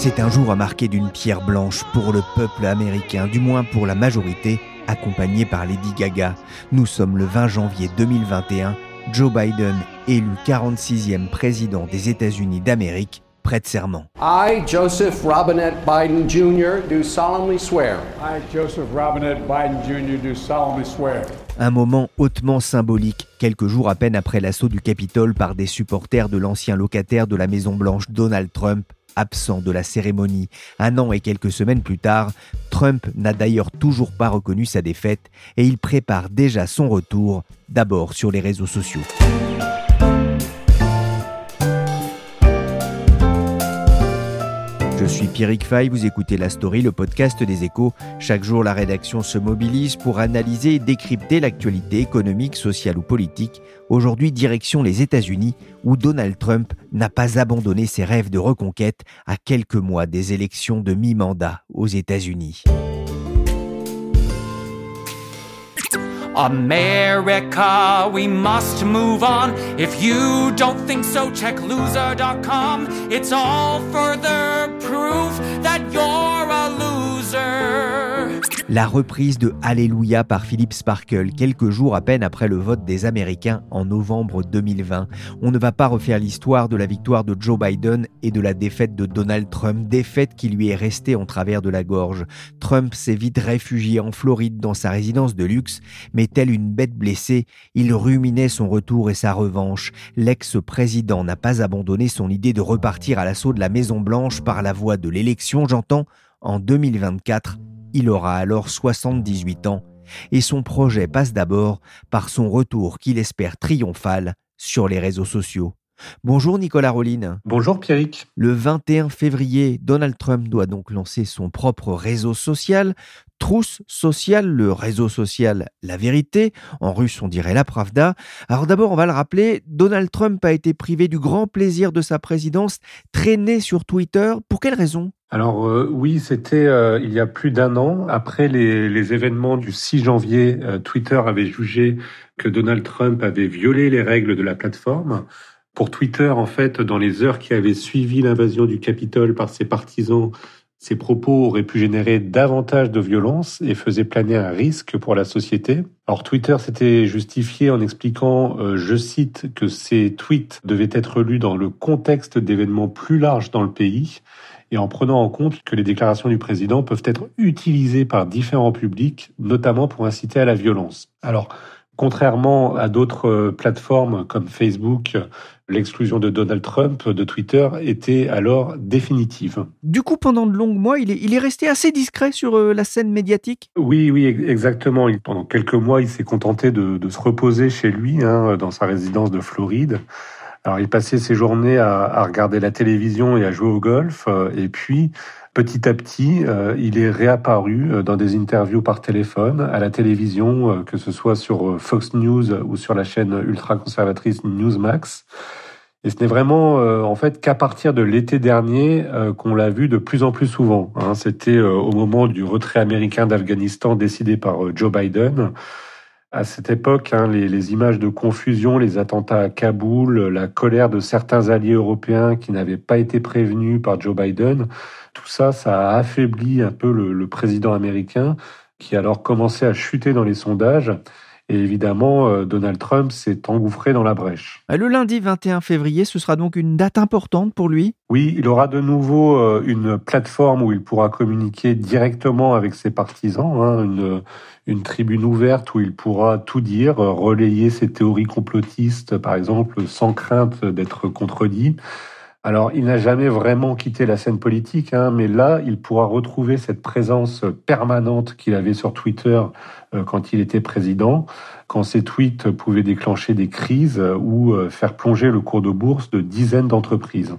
C'est un jour à marquer d'une pierre blanche pour le peuple américain, du moins pour la majorité, accompagné par Lady Gaga. Nous sommes le 20 janvier 2021. Joe Biden, élu 46e président des États-Unis d'Amérique, prête serment. I, Joseph Robinette Biden Jr., do solemnly swear I, Joseph Robinette Biden Jr., do solemnly swear Un moment hautement symbolique, quelques jours à peine après l'assaut du Capitole par des supporters de l'ancien locataire de la Maison-Blanche Donald Trump, absent de la cérémonie. Un an et quelques semaines plus tard, Trump n'a d'ailleurs toujours pas reconnu sa défaite et il prépare déjà son retour, d'abord sur les réseaux sociaux. Suis Pierrick Fay, vous écoutez La Story, le podcast des échos. Chaque jour, la rédaction se mobilise pour analyser et décrypter l'actualité économique, sociale ou politique. Aujourd'hui, direction les États-Unis, où Donald Trump n'a pas abandonné ses rêves de reconquête à quelques mois des élections de mi-mandat aux États-Unis. America, we must move on. If you don't think so, check loser.com. It's all further proof that you're a loser. La reprise de Alléluia par Philippe Sparkle, quelques jours à peine après le vote des Américains en novembre 2020. On ne va pas refaire l'histoire de la victoire de Joe Biden et de la défaite de Donald Trump, défaite qui lui est restée en travers de la gorge. Trump s'est vite réfugié en Floride dans sa résidence de luxe, mais tel une bête blessée, il ruminait son retour et sa revanche. L'ex-président n'a pas abandonné son idée de repartir à l'assaut de la Maison-Blanche par la voie de l'élection, j'entends, en 2024 il aura alors 78 ans et son projet passe d'abord par son retour qu'il espère triomphal sur les réseaux sociaux. Bonjour Nicolas Rolline. Bonjour Pierrick. Le 21 février, Donald Trump doit donc lancer son propre réseau social, Trousse sociale, le réseau social La Vérité, en russe on dirait la Pravda. Alors d'abord on va le rappeler, Donald Trump a été privé du grand plaisir de sa présidence, traîné sur Twitter, pour quelle raison? Alors euh, oui, c'était euh, il y a plus d'un an, après les, les événements du 6 janvier, euh, Twitter avait jugé que Donald Trump avait violé les règles de la plateforme. Pour Twitter, en fait, dans les heures qui avaient suivi l'invasion du Capitole par ses partisans, ces propos auraient pu générer davantage de violence et faisaient planer un risque pour la société. Alors Twitter s'était justifié en expliquant, euh, je cite, que ces tweets devaient être lus dans le contexte d'événements plus larges dans le pays et en prenant en compte que les déclarations du président peuvent être utilisées par différents publics, notamment pour inciter à la violence. Alors, Contrairement à d'autres euh, plateformes comme Facebook, l'exclusion de Donald Trump de Twitter était alors définitive. Du coup, pendant de longs mois, il est, il est resté assez discret sur euh, la scène médiatique? Oui, oui, exactement. Pendant quelques mois, il s'est contenté de, de, se reposer chez lui, hein, dans sa résidence de Floride. Alors, il passait ses journées à, à, regarder la télévision et à jouer au golf. Euh, et puis, petit à petit, euh, il est réapparu euh, dans des interviews par téléphone, à la télévision, que ce soit sur Fox News ou sur la chaîne ultra-conservatrice Newsmax. Et ce n'est vraiment en fait qu'à partir de l'été dernier qu'on l'a vu de plus en plus souvent. Hein. C'était au moment du retrait américain d'Afghanistan décidé par Joe Biden. À cette époque, hein, les, les, images de confusion, les attentats à Kaboul, la colère de certains alliés européens qui n'avaient pas été prévenus par Joe Biden, tout ça, ça a affaibli un peu le, le président américain qui alors commençait à chuter dans les sondages. Et évidemment, euh, Donald Trump s'est engouffré dans la brèche. Le lundi 21 février, ce sera donc une date importante pour lui? Oui, il aura de nouveau euh, une plateforme où il pourra communiquer directement avec ses partisans, hein, une, une tribune ouverte où il pourra tout dire, relayer ses théories complotistes, par exemple, sans crainte d'être contredit. Alors, il n'a jamais vraiment quitté la scène politique, hein, mais là, il pourra retrouver cette présence permanente qu'il avait sur Twitter euh, quand il était président, quand ses tweets pouvaient déclencher des crises ou euh, faire plonger le cours de bourse de dizaines d'entreprises.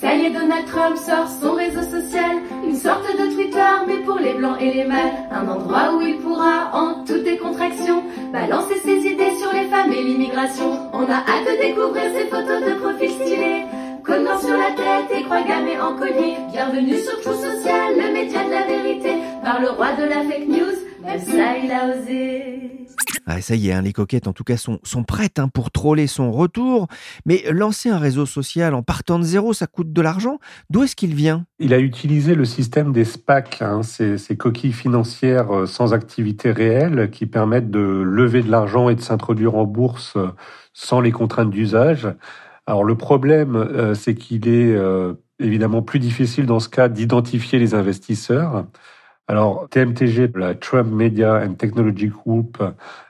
Ça y est, Donald Trump sort son réseau social, une sorte de Twitter, mais pour les blancs et les mâles, un endroit où il pourra, en toute décontraction, balancer ses idées sur les femmes et l'immigration. On a hâte de découvrir ses photos de profil stylés. Collant sur la tête et croix gammée en collier. Bienvenue sur True Social, le média de la vérité. Par le roi de la fake news, même ça il a osé. Ah, ça y est, hein, les coquettes en tout cas sont, sont prêtes hein, pour troller son retour. Mais lancer un réseau social en partant de zéro, ça coûte de l'argent. D'où est-ce qu'il vient? Il a utilisé le système des SPAC, hein, ces, ces coquilles financières euh, sans activité réelle qui permettent de lever de l'argent et de s'introduire en bourse euh, sans les contraintes d'usage. Alors le problème, euh, c'est qu'il est euh, évidemment plus difficile dans ce cas d'identifier les investisseurs. Alors TMTG, la Trump Media and Technology Group,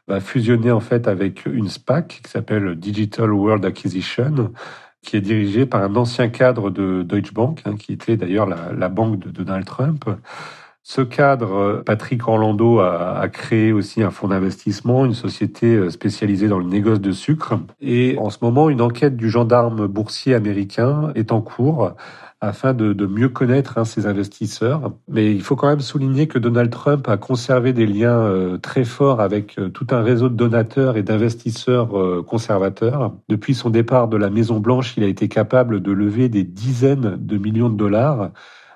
va fusionner en fait avec une SPAC qui s'appelle Digital World Acquisition, qui est dirigée par un ancien cadre de Deutsche Bank, hein, qui était d'ailleurs la, la banque de Donald Trump. Ce cadre, Patrick Orlando a, créé aussi un fonds d'investissement, une société spécialisée dans le négoce de sucre. Et en ce moment, une enquête du gendarme boursier américain est en cours afin de, mieux connaître hein, ses investisseurs. Mais il faut quand même souligner que Donald Trump a conservé des liens euh, très forts avec euh, tout un réseau de donateurs et d'investisseurs euh, conservateurs. Depuis son départ de la Maison Blanche, il a été capable de lever des dizaines de millions de dollars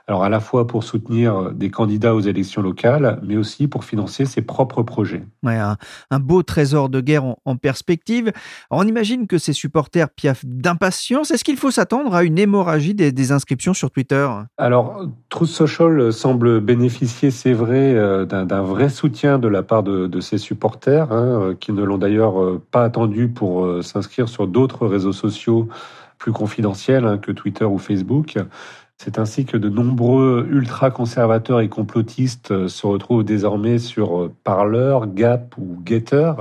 alors à la fois pour soutenir des candidats aux élections locales, mais aussi pour financer ses propres projets. Ouais, un, un beau trésor de guerre en, en perspective. Alors, on imagine que ses supporters piaffent d'impatience. Est-ce qu'il faut s'attendre à une hémorragie des, des, inscriptions sur Twitter? Alors, Truth Social semble bénéficier, c'est vrai, euh, d'un vrai soutien de la part de, de ses supporters, hein, qui ne l'ont d'ailleurs euh, pas attendu pour euh, s'inscrire sur d'autres réseaux sociaux plus confidentiels hein, que Twitter ou Facebook. C'est ainsi que de nombreux ultra-conservateurs et complotistes se retrouvent désormais sur Parler, Gap ou Getter.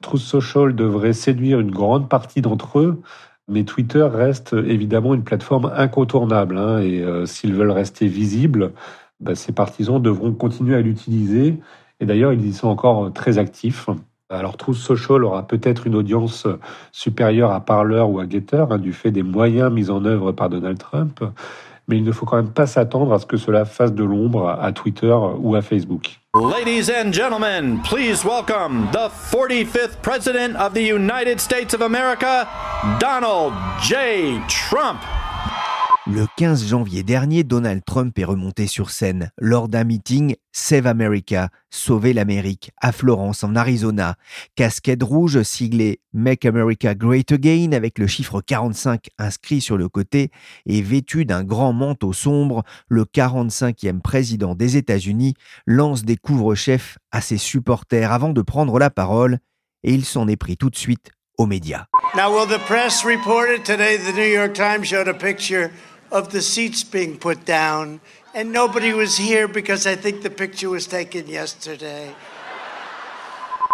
Truth Social devrait séduire une grande partie d'entre eux, mais Twitter reste évidemment une plateforme incontournable. Hein, et euh, s'ils veulent rester visibles, bah, ses partisans devront continuer à l'utiliser. Et d'ailleurs, ils y sont encore très actifs. Alors Truth Social aura peut-être une audience supérieure à Parler ou à Getter, hein, du fait des moyens mis en œuvre par Donald Trump mais il ne faut quand même pas s'attendre à ce que cela fasse de l'ombre à Twitter ou à Facebook. Ladies and gentlemen, please welcome the 45th President of the United States of America, Donald J. Trump. Le 15 janvier dernier, Donald Trump est remonté sur scène lors d'un meeting Save America, Sauver l'Amérique, à Florence, en Arizona. Casquette rouge siglée Make America Great Again avec le chiffre 45 inscrit sur le côté et vêtu d'un grand manteau sombre, le 45e président des États-Unis lance des couvre-chefs à ses supporters avant de prendre la parole et il s'en est pris tout de suite aux médias. Now, will the press report it today? The New York Times showed a picture of the seats being put down, and nobody was here because I think the picture was taken yesterday.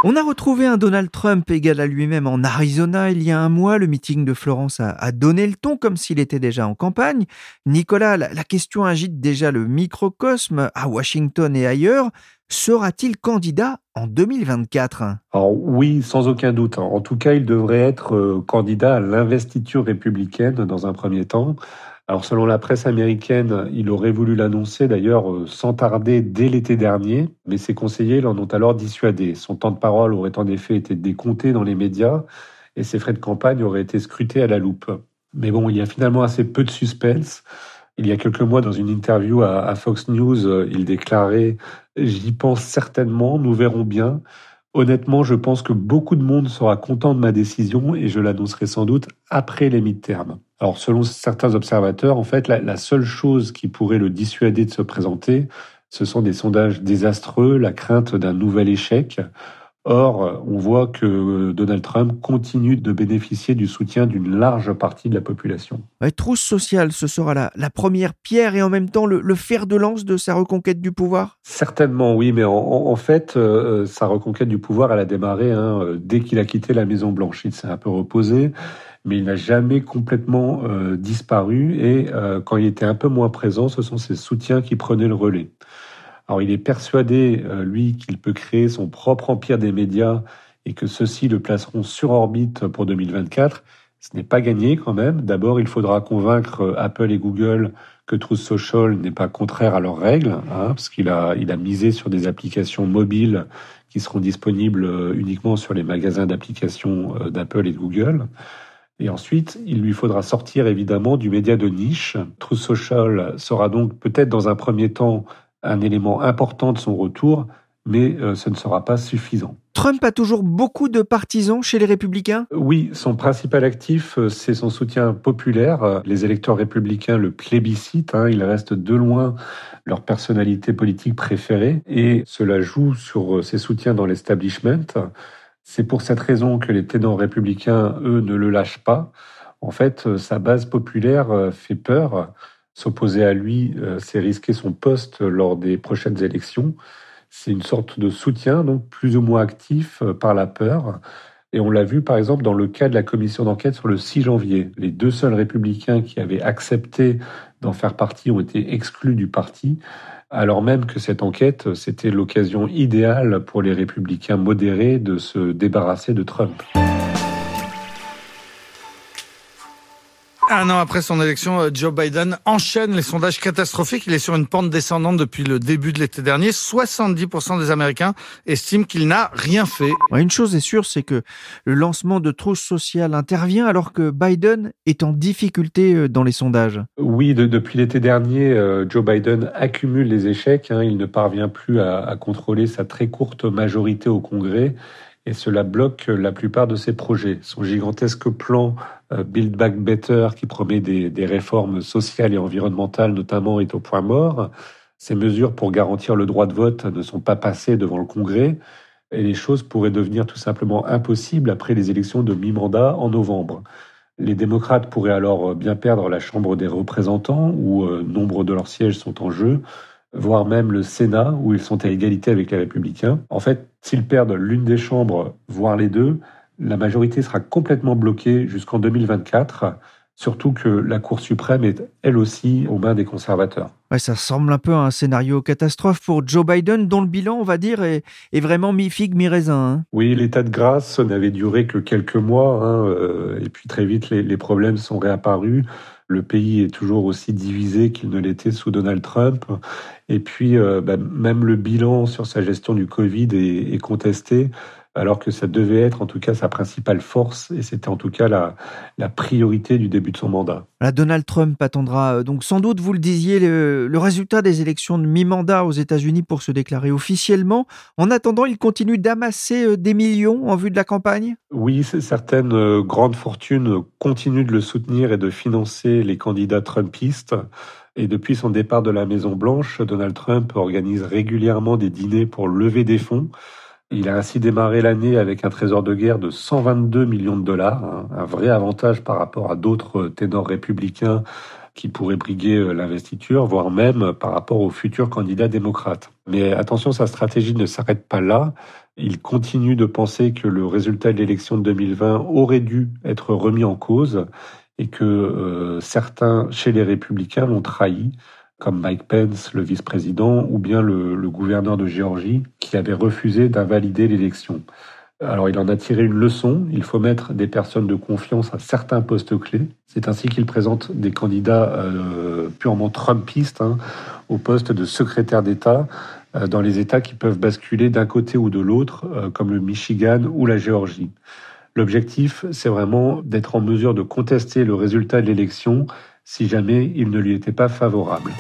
On a retrouvé un Donald Trump égal à lui-même en Arizona il y a un mois. Le meeting de Florence a, a donné le ton comme s'il était déjà en campagne. Nicolas, la, la question agite déjà le microcosme à Washington et ailleurs. Sera-t-il candidat en 2024 Alors oui, sans aucun doute. En tout cas, il devrait être euh, candidat à l'investiture républicaine dans un premier temps. Alors selon la presse américaine, il aurait voulu l'annoncer d'ailleurs euh, sans tarder dès l'été dernier, mais ses conseillers l'en ont alors dissuadé. Son temps de parole aurait en effet été décompté dans les médias et ses frais de campagne auraient été scrutés à la loupe. Mais bon, il y a finalement assez peu de suspense. Il y a quelques mois, dans une interview à, Fox News, euh, il déclarait « J'y pense certainement, nous verrons bien ». Honnêtement, je pense que beaucoup de monde sera content de ma décision et je l'annoncerai sans doute après les mi-termes. Alors, selon certains observateurs, en fait, la, la, seule chose qui pourrait le dissuader de se présenter, ce sont des sondages désastreux, la crainte d'un nouvel échec. Or, on voit que Donald Trump continue de bénéficier du soutien d'une large partie de la population. Ouais, trousse sociale, ce sera la, la, première pierre et en même temps le, le, fer de lance de sa reconquête du pouvoir? Certainement, oui, mais en, en fait, euh, sa reconquête du pouvoir, elle a démarré hein, dès qu'il a quitté la Maison-Blanche. Il s'est un peu reposé, mais il n'a jamais complètement euh, disparu et euh, quand il était un peu moins présent, ce sont ses soutiens qui prenaient le relais. Alors il est persuadé, euh, lui, qu'il peut créer son propre empire des médias et que ceux-ci le placeront sur orbite pour 2024. Ce n'est pas gagné quand même. D'abord, il faudra convaincre Apple et Google que Truth Social n'est pas contraire à leurs règles, hein, parce qu'il a, il a misé sur des applications mobiles qui seront disponibles uniquement sur les magasins d'applications d'Apple et de Google. Et ensuite, il lui faudra sortir évidemment du média de niche. Truth Social sera donc peut-être dans un premier temps un élément important de son retour, mais euh, ce ne sera pas suffisant. Trump a toujours beaucoup de partisans chez les républicains? Oui, son principal actif, euh, c'est son soutien populaire. Les électeurs républicains le plébiscitent, hein, il reste de loin leur personnalité politique préférée, et cela joue sur euh, ses soutiens dans l'establishment. C'est pour cette raison que les ténors républicains, eux, ne le lâchent pas. En fait, sa base populaire fait peur. S'opposer à lui, euh, c'est risquer son poste lors des prochaines élections. C'est une sorte de soutien, donc plus ou moins actif par la peur. Et on l'a vu par exemple dans le cas de la commission d'enquête sur le 6 janvier. Les deux seuls républicains qui avaient accepté d'en faire partie ont été exclus du parti alors même que cette enquête, c'était l'occasion idéale pour les républicains modérés de se débarrasser de Trump. Un an après son élection, euh, Joe Biden enchaîne les sondages catastrophiques. Il est sur une pente descendante depuis le début de l'été dernier. 70% des Américains estiment qu'il n'a rien fait. Une chose est sûre, c'est que le lancement de Truth Social intervient alors que Biden est en difficulté euh, dans les sondages. Oui, depuis l'été dernier, euh, Joe Biden accumule les échecs. Hein. Il ne parvient plus à contrôler sa très courte majorité au Congrès et cela bloque la plupart de ses projets. Son gigantesque plan Build Back Better, qui promet des, réformes sociales et environnementales notamment, est au point mort. Ces mesures pour garantir le droit de vote ne sont pas passées devant le Congrès et les choses pourraient devenir tout simplement impossibles après les élections de mi-mandat en novembre. Les démocrates pourraient alors bien perdre la Chambre des représentants où euh, nombre de leurs sièges sont en jeu voire même le Sénat, où ils sont à égalité avec les républicains. En fait, s'ils perdent l'une des chambres, voire les deux, la majorité sera complètement bloquée jusqu'en 2024, surtout que la Cour suprême est elle aussi aux mains des conservateurs. Ouais, ça ressemble un peu à un scénario catastrophe pour Joe Biden, dont le bilan, on va dire, est, vraiment mi-figue, mi-raisin. Hein. Oui, l'état de grâce n'avait duré que quelques mois, hein, euh, et puis très vite, les, les problèmes sont réapparus le pays est toujours aussi divisé qu'il ne l'était sous Donald Trump. Et puis, euh, bah, même le bilan sur sa gestion du Covid est, contesté, alors que ça devait être en tout cas sa principale force, et c'était en tout cas la, la, priorité du début de son mandat. Donald Trump attendra euh, donc sans doute, vous le disiez, le, le résultat des élections de mi-mandat aux États-Unis pour se déclarer officiellement. En attendant, il continue d'amasser euh, des millions en vue de la campagne? Oui, certaines grandes fortunes continuent de le soutenir et de financer les candidats trumpistes. Et depuis son départ de la Maison-Blanche, Donald Trump organise régulièrement des dîners pour lever des fonds. Il a ainsi démarré l'année avec un trésor de guerre de 122 millions de dollars, hein, un vrai avantage par rapport à d'autres ténors républicains qui pourraient briguer euh, l'investiture, voire même par rapport aux futurs candidats démocrates. Mais attention, sa stratégie ne s'arrête pas là. Il continue de penser que le résultat de l'élection de 2020 aurait dû être remis en cause et que euh, certains chez les républicains l'ont trahi, comme Mike Pence, le vice-président, ou bien le, gouverneur de Géorgie, qui avait refusé d'invalider l'élection. Alors il en a tiré une leçon, il faut mettre des personnes de confiance à certains postes clés. C'est ainsi qu'il présente des candidats euh, purement trumpistes hein, au poste de secrétaire d'État euh, dans les États qui peuvent basculer d'un côté ou de l'autre, euh, comme le Michigan ou la Géorgie. L'objectif, c'est vraiment d'être en mesure de contester le résultat de l'élection si jamais il ne lui était pas favorable.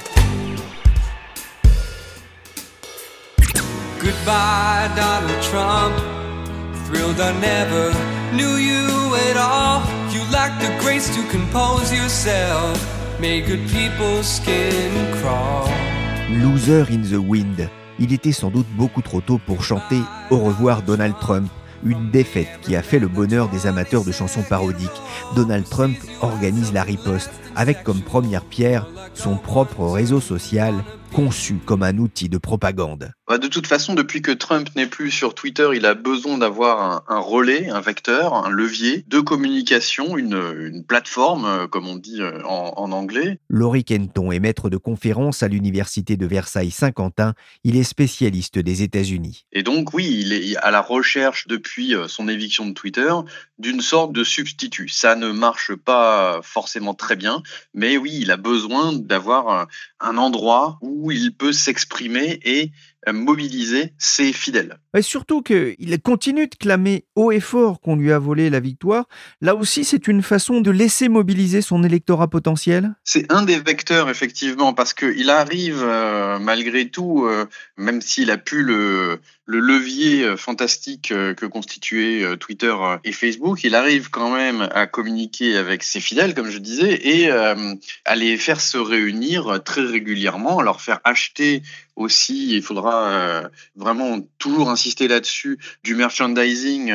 Loser in the Wind. Il était sans doute beaucoup trop tôt pour chanter Au revoir Donald Trump. Une défaite qui a fait le bonheur des amateurs de chansons parodiques. Donald Trump organise la riposte avec comme première pierre son propre réseau social conçu comme un outil de propagande. Bah, de toute façon, depuis que Trump n'est plus sur Twitter, il a besoin d'avoir un, un, relais, un vecteur, un levier de communication, une, une plateforme, euh, comme on dit euh, en, en anglais. Laurie Kenton est maître de conférence à l'université de Versailles-Saint-Quentin. Il est spécialiste des États-Unis. Et donc, oui, il est à la recherche depuis euh, son éviction de Twitter d'une sorte de substitut. Ça ne marche pas forcément très bien, mais oui, il a besoin d'avoir un endroit où il peut s'exprimer et mobiliser ses fidèles. Et surtout qu'il continue de clamer haut et fort qu'on lui a volé la victoire. Là aussi, c'est une façon de laisser mobiliser son électorat potentiel? C'est un des vecteurs, effectivement, parce qu'il arrive, euh, malgré tout, euh, même s'il a pu le, le levier euh, fantastique euh, que constituaient euh, Twitter et Facebook, il arrive quand même à communiquer avec ses fidèles, comme je disais, et à les faire se réunir très régulièrement, à leur faire acheter aussi, il faudra vraiment toujours insister là-dessus, du merchandising,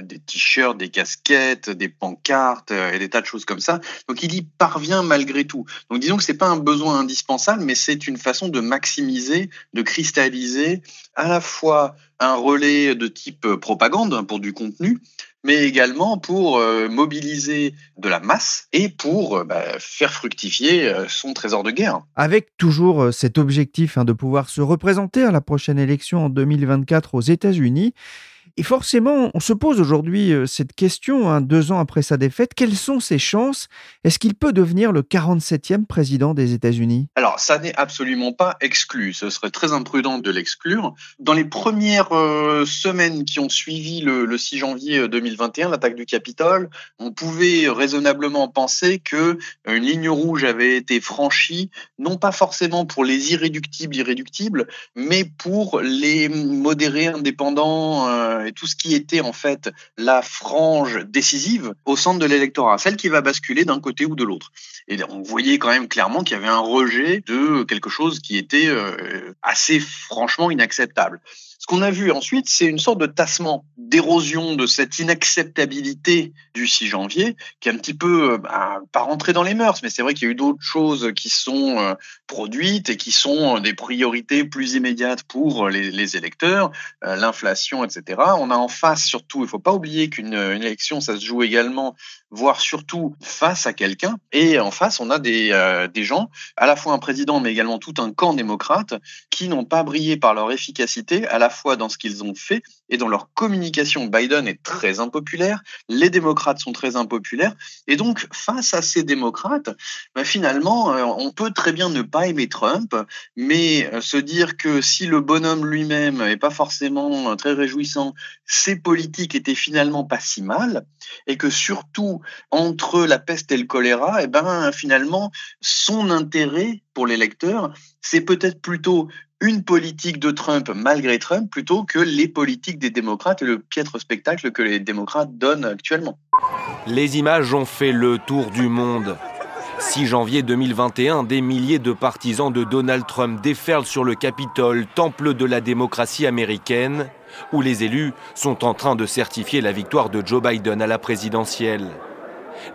des t-shirts, des casquettes, des pancartes et des tas de choses comme ça. Donc il y parvient malgré tout. Donc disons que c'est pas un besoin indispensable, mais c'est une façon de maximiser, de cristalliser à la fois un relais de type propagande pour du contenu, mais également pour euh, mobiliser de la masse et pour euh, bah, faire fructifier euh, son trésor de guerre. Avec toujours cet objectif hein, de pouvoir se représenter à la prochaine élection en 2024 aux États-Unis, et forcément, on se pose aujourd'hui euh, cette question, hein, deux ans après sa défaite, quelles sont ses chances? Est-ce qu'il peut devenir le 47e président des États-Unis? Alors, ça n'est absolument pas exclu. Ce serait très imprudent de l'exclure. Dans les premières euh, semaines qui ont suivi le, le 6 janvier 2021, euh, l'attaque du Capitole, on pouvait raisonnablement penser que une ligne rouge avait été franchie, non pas forcément pour les irréductibles irréductibles, mais pour les modérés indépendants et tout ce qui était en fait la frange décisive au centre de l'électorat, celle qui va basculer d'un côté ou de l'autre. Et on voyait quand même clairement qu'il y avait un rejet de quelque chose qui était euh, assez franchement inacceptable. Ce qu'on a vu ensuite, c'est une sorte de tassement, d'érosion de cette inacceptabilité du 6 janvier, qui est un petit peu, euh, bah, pas rentré dans les mœurs, mais c'est vrai qu'il y a eu d'autres choses qui sont euh, produites et qui sont des priorités plus immédiates pour les, électeurs, euh, l'inflation, etc. On a en face surtout, il ne faut pas oublier qu'une élection, ça se joue également, voire surtout face à quelqu'un. Et en face, on a des, des gens, à la fois un président, mais également tout un camp démocrate, qui n'ont pas brillé par leur efficacité, à la fois dans ce qu'ils ont fait et dans leur communication. Biden est très impopulaire, les démocrates sont très impopulaires, et donc face à ces démocrates, bah, finalement, euh, on peut très bien ne pas aimer Trump, mais euh, se dire que si le bonhomme lui-même n'est pas forcément euh, très réjouissant, ses politiques étaient finalement pas si mal, et que surtout entre la peste et le choléra, et eh ben finalement son intérêt pour l'électeur, c'est peut-être plutôt une politique de Trump malgré Trump plutôt que les politiques des démocrates et le piètre spectacle que les démocrates donnent actuellement. Les images ont fait le tour du monde. 6 janvier 2021, des milliers de partisans de Donald Trump déferlent sur le Capitole, temple de la démocratie américaine, où les élus sont en train de certifier la victoire de Joe Biden à la présidentielle.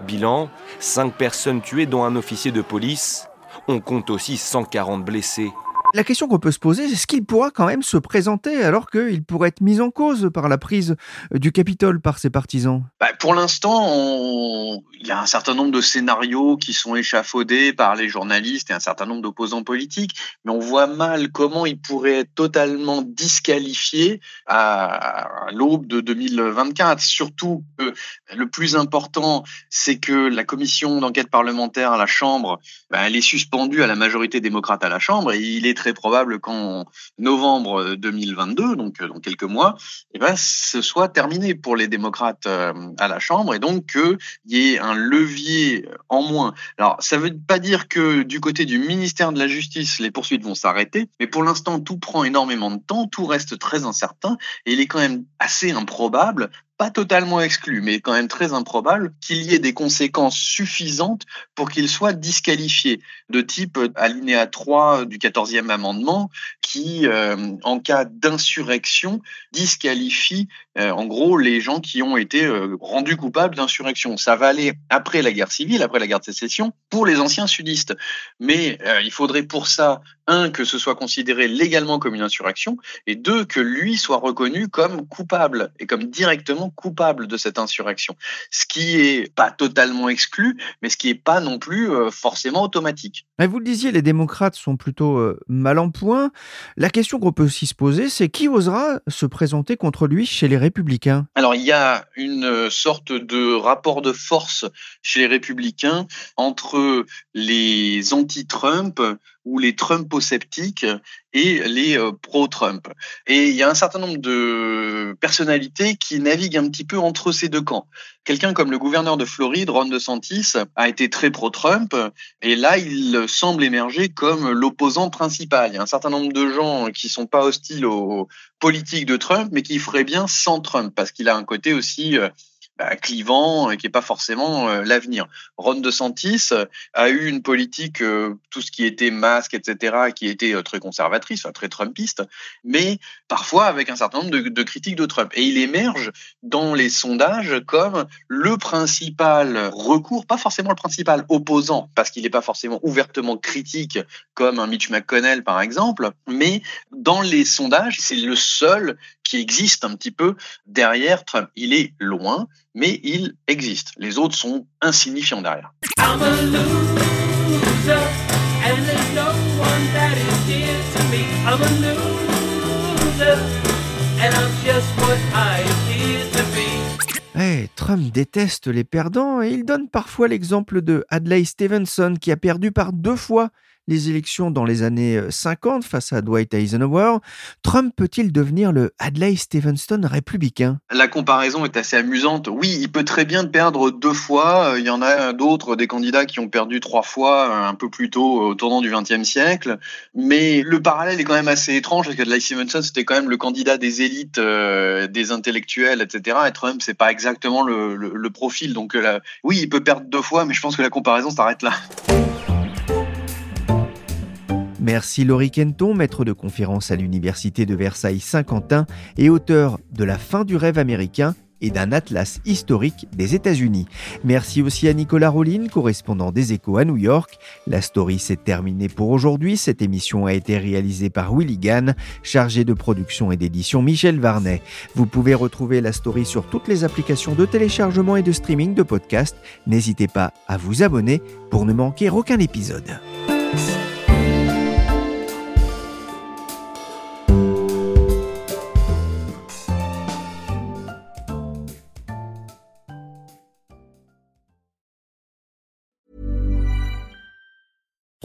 Bilan, 5 personnes tuées dont un officier de police. On compte aussi 140 blessés. La question qu'on peut se poser, c'est est-ce qu'il pourra quand même se présenter alors qu'il pourrait être mis en cause par la prise euh, du Capitole par ses partisans? Bah, Pour l'instant, il y a un certain nombre de scénarios qui sont échafaudés par les journalistes et un certain nombre d'opposants politiques, mais on voit mal comment il pourrait être totalement disqualifié à l'aube de 2024. Surtout que le plus important, c'est que la commission d'enquête parlementaire à la Chambre, bah, elle est suspendue à la majorité démocrate à la Chambre et il est très probable qu'en novembre 2022, donc euh, dans quelques mois, eh ben, ce soit terminé pour les démocrates euh, à la Chambre et donc qu'il y ait un levier en moins. Alors, ça ne veut pas dire que du côté du ministère de la Justice, les poursuites vont s'arrêter, mais pour l'instant, tout prend énormément de temps, tout reste très incertain et il est quand même assez improbable pas totalement exclu, mais quand même très improbable, qu'il y ait des conséquences suffisantes pour qu'il soit disqualifié, de type alinéa 3 du 14e amendement, qui, euh, en cas d'insurrection, disqualifie euh, en gros les gens qui ont été euh, rendus coupables d'insurrection. Ça va aller après la guerre civile, après la guerre de sécession, pour les anciens sudistes. Mais euh, il faudrait pour ça, un, que ce soit considéré légalement comme une insurrection, et deux, que lui soit reconnu comme coupable, et comme directement coupable de cette insurrection. Ce qui est pas totalement exclu, mais ce qui est pas non plus forcément automatique. Mais vous le disiez, les démocrates sont plutôt mal en point. La question qu'on peut aussi se poser, c'est qui osera se présenter contre lui chez les Alors il y a une sorte de rapport de force chez les républicains entre les anti-Trump ou les Trumposceptiques et les euh, pro-Trump. Et il y a un certain nombre de personnalités qui naviguent un petit peu entre ces deux camps. Quelqu'un comme le gouverneur de Floride, Ron DeSantis, a été très pro-Trump et là, il semble émerger comme l'opposant principal. Il y a un certain nombre de gens qui sont pas hostiles aux politiques de Trump, mais qui feraient bien sans Trump parce qu'il a un côté aussi euh, bah, clivant qui n'est pas forcément euh, l'avenir. Ron DeSantis euh, a eu une politique, euh, tout ce qui était masque, etc., qui était très conservatrice, très trumpiste, mais parfois avec un certain nombre de, de critiques de Trump. Et il émerge dans les sondages comme le principal recours, pas forcément le principal opposant, parce qu'il n'est pas forcément ouvertement critique comme un Mitch McConnell par exemple, mais dans les sondages, c'est le seul qui existe un petit peu derrière Trump. Il est loin, mais il existe. Les autres sont insignifiants derrière. Be. Eh, Trump déteste les perdants et il donne parfois l'exemple de Adlai Stevenson qui a perdu par deux fois les élections dans les années 50 face à Dwight Eisenhower. Trump peut-il devenir le Adlai Stevenson républicain? La comparaison est assez amusante. Oui, il peut très bien perdre deux fois. Il y en a d'autres, des candidats qui ont perdu trois fois un peu plus tôt au tournant du XXe siècle. Mais le parallèle est quand même assez étrange parce que Adlai Stevenson, c'était quand même le candidat des élites, euh, des intellectuels, etc. Et Trump, c'est pas exactement le, profil. Donc euh, oui, il peut perdre deux fois, mais je pense que la comparaison s'arrête là. Merci Laurie Kenton, maître de conférence à l'Université de Versailles-Saint-Quentin et auteur de La fin du rêve américain et d'un atlas historique des États-Unis. Merci aussi à Nicolas Rollin, correspondant des Échos à New York. La story s'est terminée pour aujourd'hui. Cette émission a été réalisée par Willy Gann, chargé de production et d'édition Michel Varnet. Vous pouvez retrouver la story sur toutes les applications de téléchargement et de streaming de podcasts. N'hésitez pas à vous abonner pour ne manquer aucun épisode.